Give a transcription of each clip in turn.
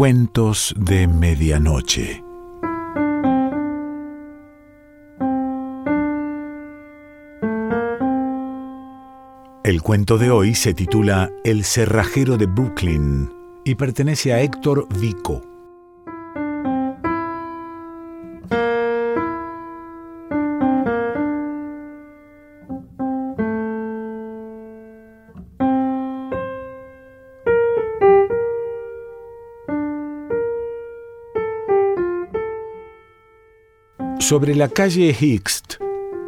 Cuentos de Medianoche. El cuento de hoy se titula El cerrajero de Brooklyn y pertenece a Héctor Vico. Sobre la calle Hixt,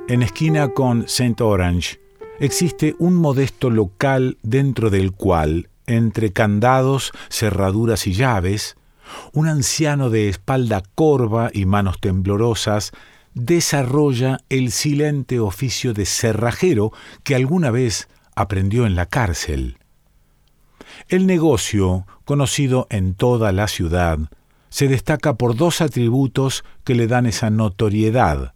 en esquina con St. Orange, existe un modesto local dentro del cual, entre candados, cerraduras y llaves, un anciano de espalda corva y manos temblorosas desarrolla el silente oficio de cerrajero que alguna vez aprendió en la cárcel. El negocio, conocido en toda la ciudad, se destaca por dos atributos que le dan esa notoriedad.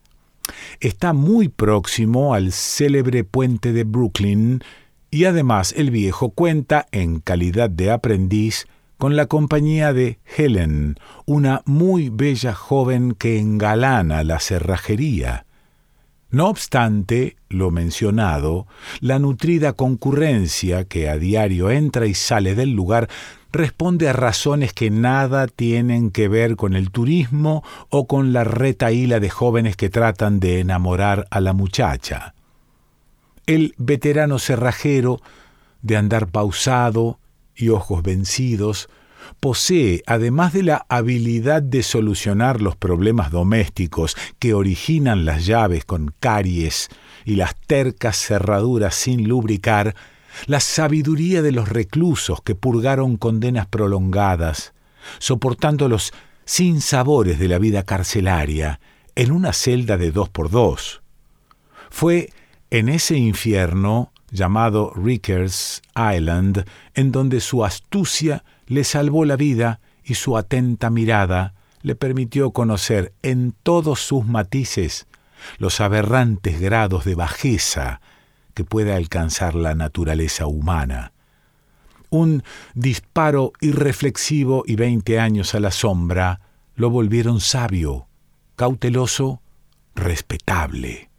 Está muy próximo al célebre puente de Brooklyn y además el viejo cuenta, en calidad de aprendiz, con la compañía de Helen, una muy bella joven que engalana la cerrajería. No obstante, lo mencionado, la nutrida concurrencia que a diario entra y sale del lugar responde a razones que nada tienen que ver con el turismo o con la retaíla de jóvenes que tratan de enamorar a la muchacha. El veterano cerrajero, de andar pausado y ojos vencidos, posee, además de la habilidad de solucionar los problemas domésticos que originan las llaves con caries y las tercas cerraduras sin lubricar, la sabiduría de los reclusos que purgaron condenas prolongadas, soportando los sinsabores de la vida carcelaria en una celda de dos por dos. Fue en ese infierno llamado Rickers Island en donde su astucia le salvó la vida y su atenta mirada le permitió conocer en todos sus matices los aberrantes grados de bajeza que puede alcanzar la naturaleza humana. Un disparo irreflexivo y veinte años a la sombra lo volvieron sabio, cauteloso, respetable.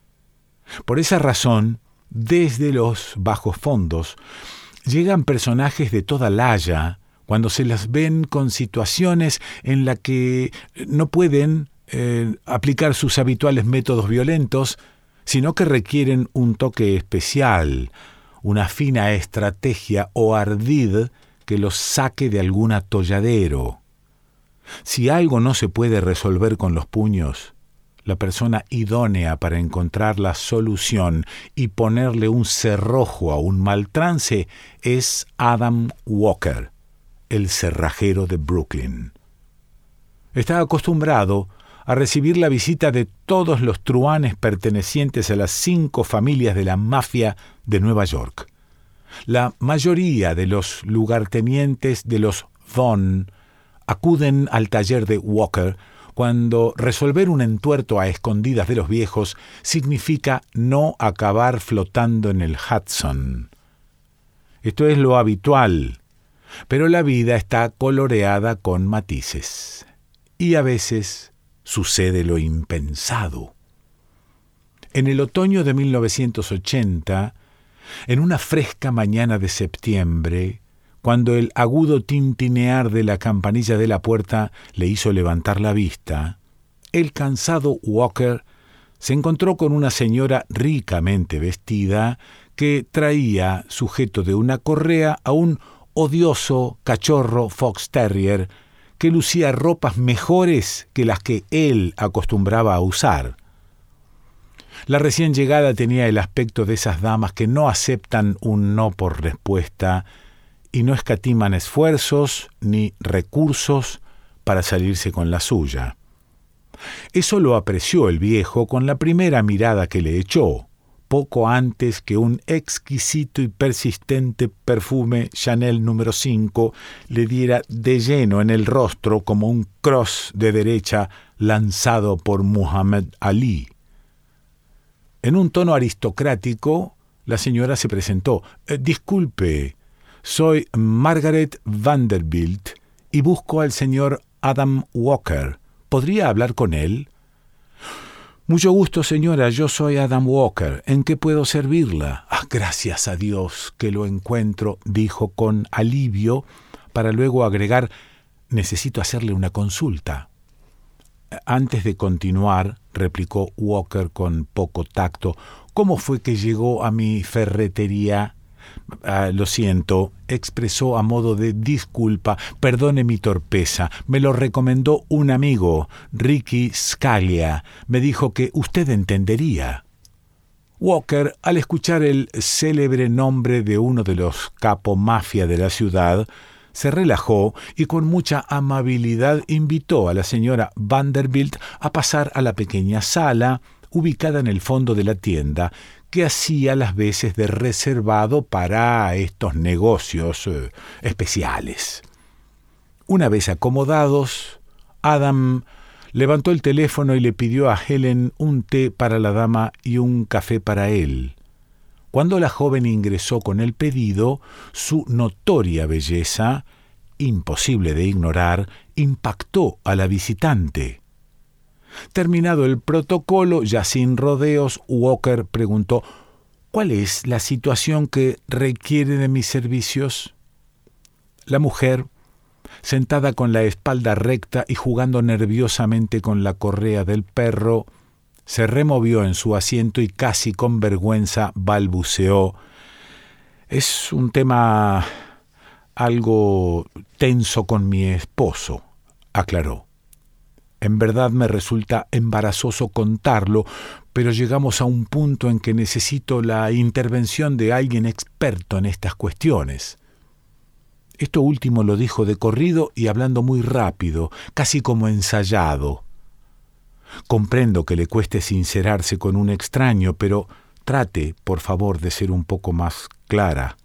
Por esa razón, desde los bajos fondos, llegan personajes de toda laya cuando se las ven con situaciones en las que no pueden eh, aplicar sus habituales métodos violentos, sino que requieren un toque especial, una fina estrategia o ardid que los saque de algún atolladero. Si algo no se puede resolver con los puños, la persona idónea para encontrar la solución y ponerle un cerrojo a un mal trance es Adam Walker, el cerrajero de Brooklyn. Está acostumbrado a recibir la visita de todos los truanes pertenecientes a las cinco familias de la mafia de Nueva York. La mayoría de los lugartenientes de los Von acuden al taller de Walker cuando resolver un entuerto a escondidas de los viejos significa no acabar flotando en el Hudson. Esto es lo habitual, pero la vida está coloreada con matices. Y a veces sucede lo impensado. En el otoño de 1980, en una fresca mañana de septiembre, cuando el agudo tintinear de la campanilla de la puerta le hizo levantar la vista, el cansado Walker se encontró con una señora ricamente vestida que traía, sujeto de una correa, a un odioso cachorro fox terrier que lucía ropas mejores que las que él acostumbraba a usar. La recién llegada tenía el aspecto de esas damas que no aceptan un no por respuesta y no escatiman esfuerzos ni recursos para salirse con la suya. Eso lo apreció el viejo con la primera mirada que le echó poco antes que un exquisito y persistente perfume Chanel número 5 le diera de lleno en el rostro como un cross de derecha lanzado por Muhammad Ali. En un tono aristocrático, la señora se presentó. Eh, disculpe, soy Margaret Vanderbilt y busco al señor Adam Walker. ¿Podría hablar con él? Mucho gusto, señora. Yo soy Adam Walker. ¿En qué puedo servirla? Ah, gracias a Dios que lo encuentro, dijo con alivio, para luego agregar necesito hacerle una consulta. Antes de continuar, replicó Walker con poco tacto, ¿cómo fue que llegó a mi ferretería? Ah, lo siento, expresó a modo de disculpa, perdone mi torpeza, me lo recomendó un amigo, Ricky Scalia, me dijo que usted entendería. Walker, al escuchar el célebre nombre de uno de los capo mafia de la ciudad, se relajó y con mucha amabilidad invitó a la señora Vanderbilt a pasar a la pequeña sala ubicada en el fondo de la tienda que hacía las veces de reservado para estos negocios eh, especiales. Una vez acomodados, Adam levantó el teléfono y le pidió a Helen un té para la dama y un café para él. Cuando la joven ingresó con el pedido, su notoria belleza, imposible de ignorar, impactó a la visitante. Terminado el protocolo, ya sin rodeos, Walker preguntó ¿Cuál es la situación que requiere de mis servicios? La mujer, sentada con la espalda recta y jugando nerviosamente con la correa del perro, se removió en su asiento y casi con vergüenza balbuceó. Es un tema algo tenso con mi esposo, aclaró. En verdad me resulta embarazoso contarlo, pero llegamos a un punto en que necesito la intervención de alguien experto en estas cuestiones. Esto último lo dijo de corrido y hablando muy rápido, casi como ensayado. Comprendo que le cueste sincerarse con un extraño, pero trate, por favor, de ser un poco más clara.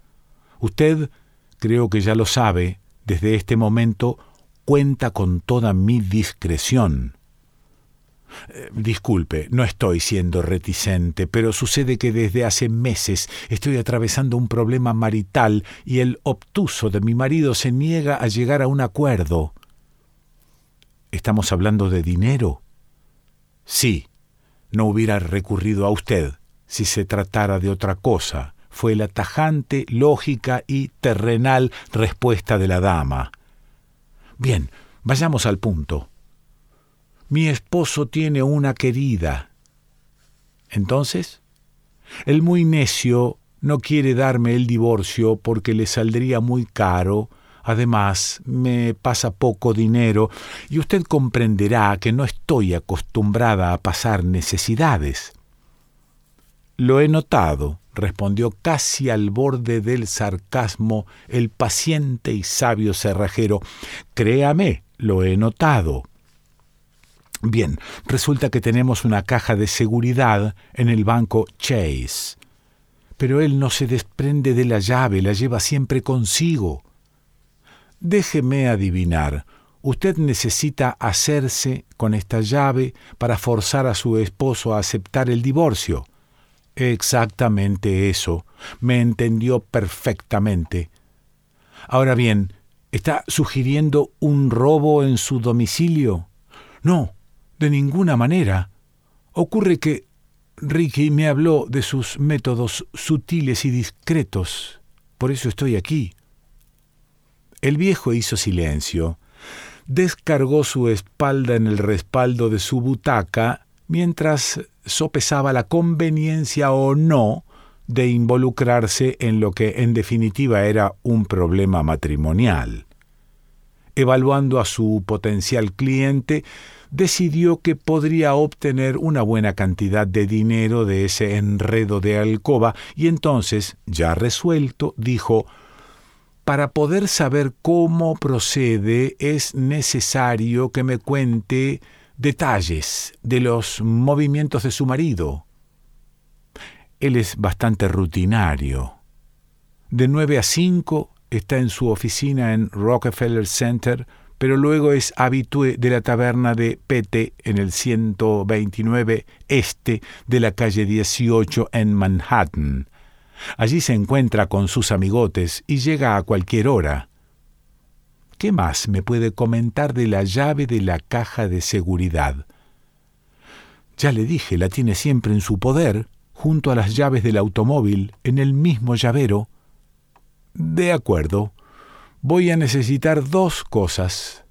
Usted, creo que ya lo sabe, desde este momento cuenta con toda mi discreción. Eh, disculpe, no estoy siendo reticente, pero sucede que desde hace meses estoy atravesando un problema marital y el obtuso de mi marido se niega a llegar a un acuerdo. ¿Estamos hablando de dinero? Sí, no hubiera recurrido a usted si se tratara de otra cosa, fue la tajante, lógica y terrenal respuesta de la dama. Bien, vayamos al punto. Mi esposo tiene una querida. Entonces, el muy necio no quiere darme el divorcio porque le saldría muy caro Además, me pasa poco dinero y usted comprenderá que no estoy acostumbrada a pasar necesidades. Lo he notado, respondió casi al borde del sarcasmo el paciente y sabio cerrajero. Créame, lo he notado. Bien, resulta que tenemos una caja de seguridad en el banco Chase. Pero él no se desprende de la llave, la lleva siempre consigo. Déjeme adivinar, usted necesita hacerse con esta llave para forzar a su esposo a aceptar el divorcio. Exactamente eso. Me entendió perfectamente. Ahora bien, ¿está sugiriendo un robo en su domicilio? No, de ninguna manera. Ocurre que Ricky me habló de sus métodos sutiles y discretos. Por eso estoy aquí. El viejo hizo silencio, descargó su espalda en el respaldo de su butaca mientras sopesaba la conveniencia o no de involucrarse en lo que en definitiva era un problema matrimonial. Evaluando a su potencial cliente, decidió que podría obtener una buena cantidad de dinero de ese enredo de alcoba y entonces, ya resuelto, dijo para poder saber cómo procede es necesario que me cuente detalles de los movimientos de su marido. Él es bastante rutinario. De nueve a cinco está en su oficina en Rockefeller Center, pero luego es habitué de la taberna de Pete en el 129 este de la calle 18 en Manhattan. Allí se encuentra con sus amigotes y llega a cualquier hora. ¿Qué más me puede comentar de la llave de la caja de seguridad? Ya le dije, la tiene siempre en su poder, junto a las llaves del automóvil, en el mismo llavero. De acuerdo. Voy a necesitar dos cosas.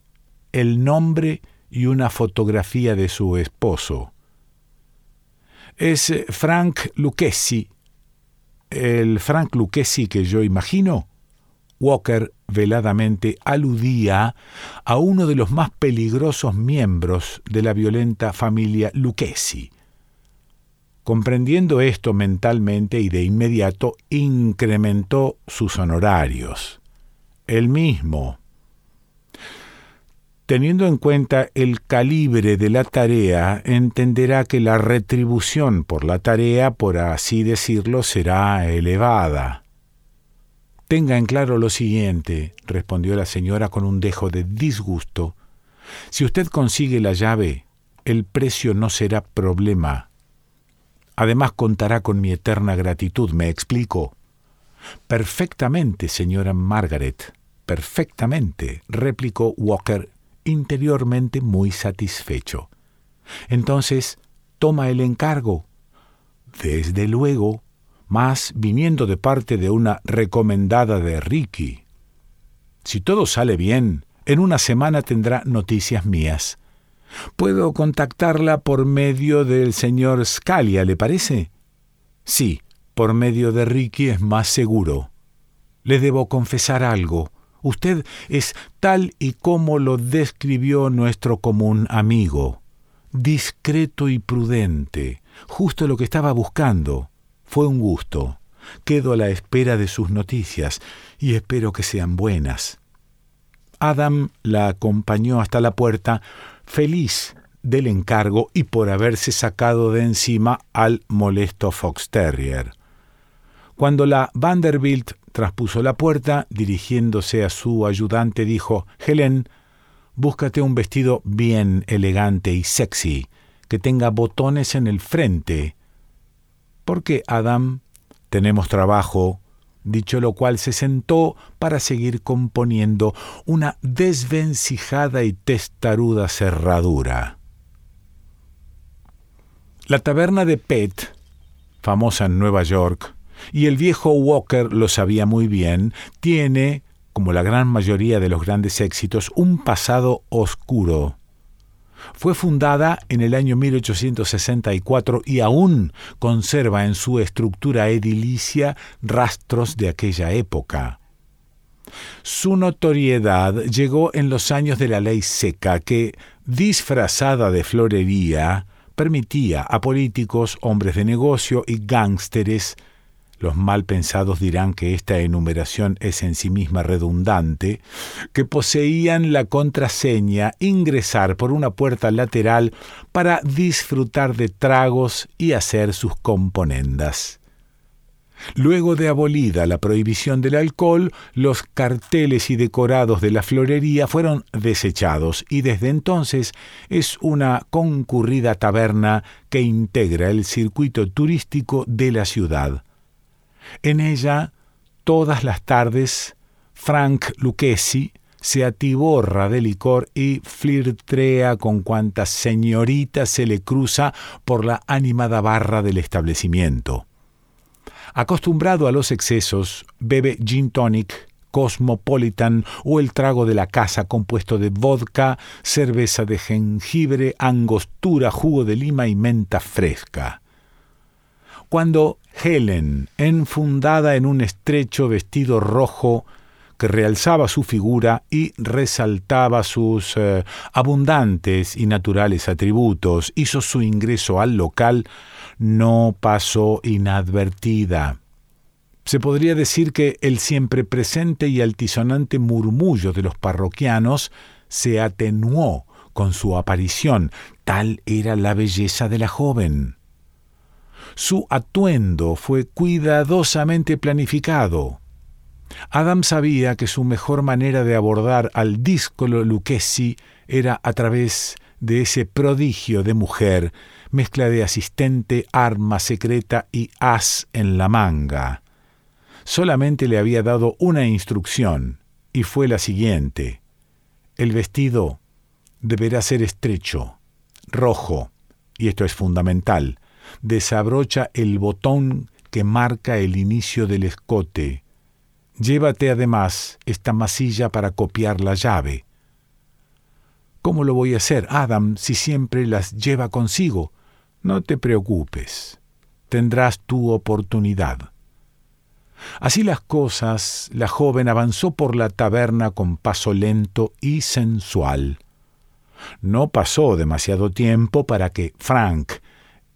El nombre y una fotografía de su esposo. Es Frank Lucchesi. ¿El Frank Lucchesi que yo imagino? Walker veladamente aludía a uno de los más peligrosos miembros de la violenta familia Lucchesi. Comprendiendo esto mentalmente y de inmediato, incrementó sus honorarios. El mismo. Teniendo en cuenta el calibre de la tarea, entenderá que la retribución por la tarea, por así decirlo, será elevada. Tenga en claro lo siguiente, respondió la señora con un dejo de disgusto. Si usted consigue la llave, el precio no será problema. Además contará con mi eterna gratitud, me explico. Perfectamente, señora Margaret, perfectamente, replicó Walker, interiormente muy satisfecho. Entonces, toma el encargo. Desde luego, más viniendo de parte de una recomendada de Ricky. Si todo sale bien, en una semana tendrá noticias mías. Puedo contactarla por medio del señor Scalia, ¿le parece? Sí, por medio de Ricky es más seguro. Le debo confesar algo. Usted es tal y como lo describió nuestro común amigo. Discreto y prudente, justo lo que estaba buscando. Fue un gusto. Quedo a la espera de sus noticias y espero que sean buenas. Adam la acompañó hasta la puerta, feliz del encargo y por haberse sacado de encima al molesto Fox Terrier. Cuando la Vanderbilt traspuso la puerta, dirigiéndose a su ayudante, dijo Helen, búscate un vestido bien elegante y sexy, que tenga botones en el frente porque Adam tenemos trabajo, dicho lo cual se sentó para seguir componiendo una desvencijada y testaruda cerradura. La taberna de Pet, famosa en Nueva York, y el viejo Walker lo sabía muy bien, tiene, como la gran mayoría de los grandes éxitos, un pasado oscuro fue fundada en el año 1864 y aún conserva en su estructura edilicia rastros de aquella época. Su notoriedad llegó en los años de la ley seca que, disfrazada de florería, permitía a políticos, hombres de negocio y gángsteres los mal pensados dirán que esta enumeración es en sí misma redundante, que poseían la contraseña ingresar por una puerta lateral para disfrutar de tragos y hacer sus componendas. Luego de abolida la prohibición del alcohol, los carteles y decorados de la florería fueron desechados y desde entonces es una concurrida taberna que integra el circuito turístico de la ciudad. En ella, todas las tardes, Frank Lucchesi se atiborra de licor y flirtrea con cuantas señoritas se le cruza por la animada barra del establecimiento. Acostumbrado a los excesos, bebe gin tonic, cosmopolitan o el trago de la casa compuesto de vodka, cerveza de jengibre, angostura, jugo de lima y menta fresca. Cuando Helen, enfundada en un estrecho vestido rojo que realzaba su figura y resaltaba sus eh, abundantes y naturales atributos, hizo su ingreso al local, no pasó inadvertida. Se podría decir que el siempre presente y altisonante murmullo de los parroquianos se atenuó con su aparición, tal era la belleza de la joven. Su atuendo fue cuidadosamente planificado. Adam sabía que su mejor manera de abordar al díscolo Lucchesi era a través de ese prodigio de mujer, mezcla de asistente, arma secreta y as en la manga. Solamente le había dado una instrucción, y fue la siguiente. El vestido deberá ser estrecho, rojo, y esto es fundamental, desabrocha el botón que marca el inicio del escote. Llévate además esta masilla para copiar la llave. ¿Cómo lo voy a hacer, Adam, si siempre las lleva consigo? No te preocupes, tendrás tu oportunidad. Así las cosas, la joven avanzó por la taberna con paso lento y sensual. No pasó demasiado tiempo para que Frank,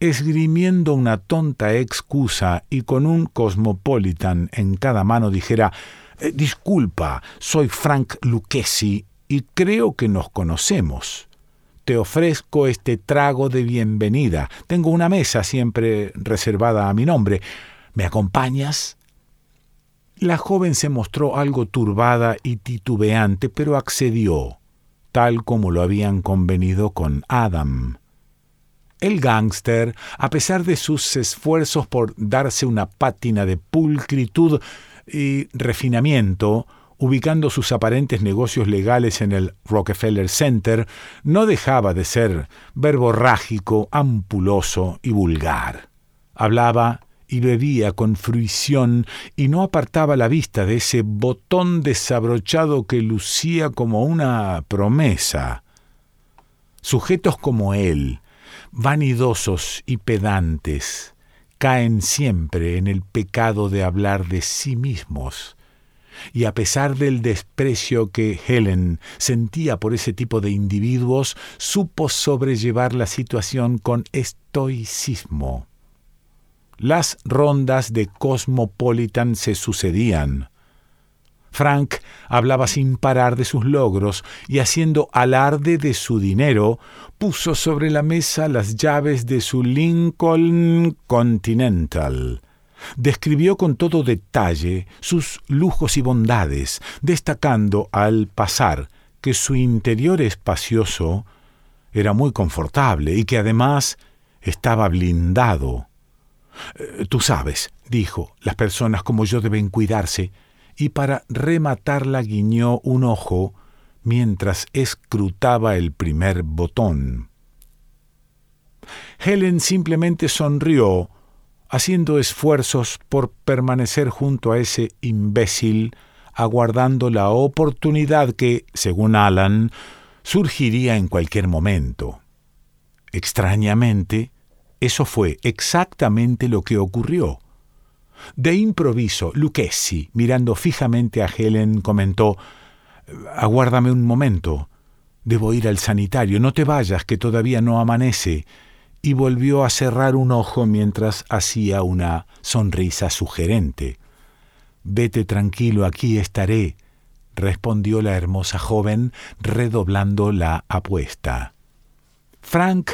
esgrimiendo una tonta excusa y con un cosmopolitan en cada mano, dijera eh, Disculpa, soy Frank Lucchesi y creo que nos conocemos. Te ofrezco este trago de bienvenida. Tengo una mesa siempre reservada a mi nombre. ¿Me acompañas? La joven se mostró algo turbada y titubeante, pero accedió, tal como lo habían convenido con Adam. El gángster, a pesar de sus esfuerzos por darse una pátina de pulcritud y refinamiento, ubicando sus aparentes negocios legales en el Rockefeller Center, no dejaba de ser verborrágico, ampuloso y vulgar. Hablaba y bebía con fruición y no apartaba la vista de ese botón desabrochado que lucía como una promesa. Sujetos como él, vanidosos y pedantes, caen siempre en el pecado de hablar de sí mismos. Y a pesar del desprecio que Helen sentía por ese tipo de individuos, supo sobrellevar la situación con estoicismo. Las rondas de Cosmopolitan se sucedían. Frank hablaba sin parar de sus logros y haciendo alarde de su dinero, puso sobre la mesa las llaves de su Lincoln Continental. Describió con todo detalle sus lujos y bondades, destacando al pasar que su interior espacioso era muy confortable y que además estaba blindado. Eh, tú sabes, dijo, las personas como yo deben cuidarse, y para rematarla guiñó un ojo mientras escrutaba el primer botón. Helen simplemente sonrió, haciendo esfuerzos por permanecer junto a ese imbécil, aguardando la oportunidad que, según Alan, surgiría en cualquier momento. Extrañamente, eso fue exactamente lo que ocurrió. De improviso, Lucchesi, mirando fijamente a Helen, comentó Aguárdame un momento. Debo ir al sanitario. No te vayas, que todavía no amanece. Y volvió a cerrar un ojo mientras hacía una sonrisa sugerente. Vete tranquilo, aquí estaré, respondió la hermosa joven, redoblando la apuesta. Frank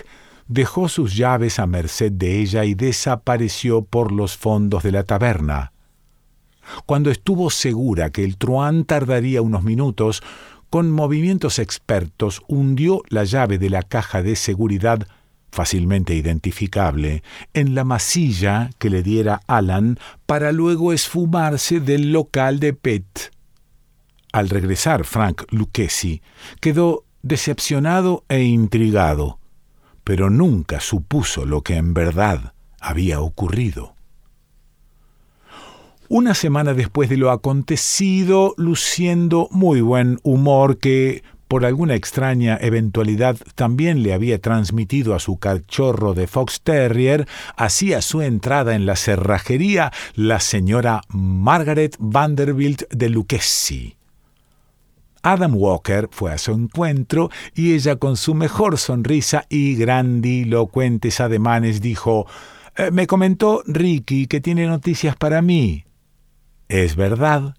dejó sus llaves a merced de ella y desapareció por los fondos de la taberna. Cuando estuvo segura que el truán tardaría unos minutos, con movimientos expertos hundió la llave de la caja de seguridad fácilmente identificable, en la masilla que le diera Alan para luego esfumarse del local de Pet. Al regresar Frank Lucchesi quedó decepcionado e intrigado pero nunca supuso lo que en verdad había ocurrido. Una semana después de lo acontecido, luciendo muy buen humor que, por alguna extraña eventualidad, también le había transmitido a su cachorro de Fox Terrier, hacía su entrada en la cerrajería la señora Margaret Vanderbilt de Lucchesi. Adam Walker fue a su encuentro y ella con su mejor sonrisa y grandilocuentes ademanes dijo eh, Me comentó Ricky que tiene noticias para mí. ¿Es verdad?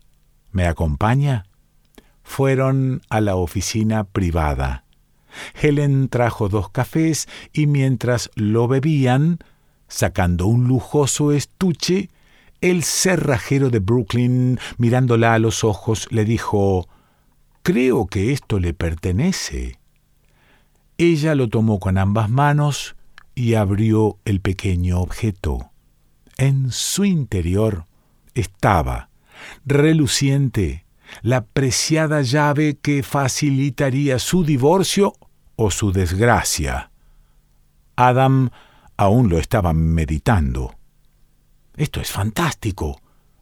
¿Me acompaña? Fueron a la oficina privada. Helen trajo dos cafés y mientras lo bebían, sacando un lujoso estuche, el cerrajero de Brooklyn, mirándola a los ojos, le dijo Creo que esto le pertenece. Ella lo tomó con ambas manos y abrió el pequeño objeto. En su interior estaba, reluciente, la preciada llave que facilitaría su divorcio o su desgracia. Adam aún lo estaba meditando. Esto es fantástico.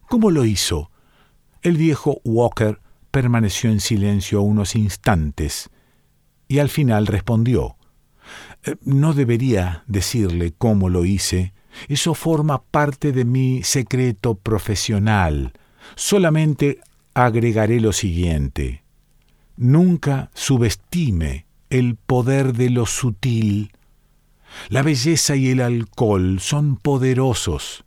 ¿Cómo lo hizo? El viejo Walker permaneció en silencio unos instantes y al final respondió eh, No debería decirle cómo lo hice. Eso forma parte de mi secreto profesional. Solamente agregaré lo siguiente. Nunca subestime el poder de lo sutil. La belleza y el alcohol son poderosos,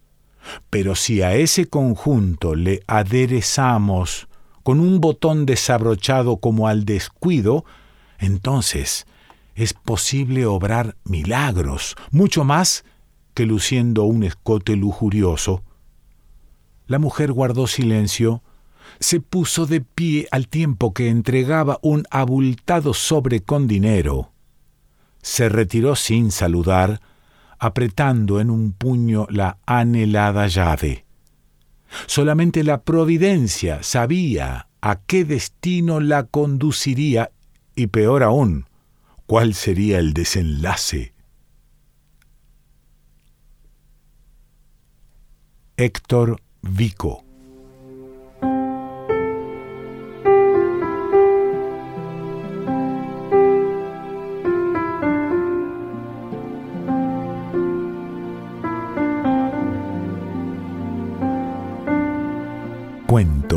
pero si a ese conjunto le aderezamos con un botón desabrochado como al descuido, entonces es posible obrar milagros, mucho más que luciendo un escote lujurioso. La mujer guardó silencio, se puso de pie al tiempo que entregaba un abultado sobre con dinero. Se retiró sin saludar, apretando en un puño la anhelada llave. Solamente la providencia sabía a qué destino la conduciría y peor aún, cuál sería el desenlace. Héctor Vico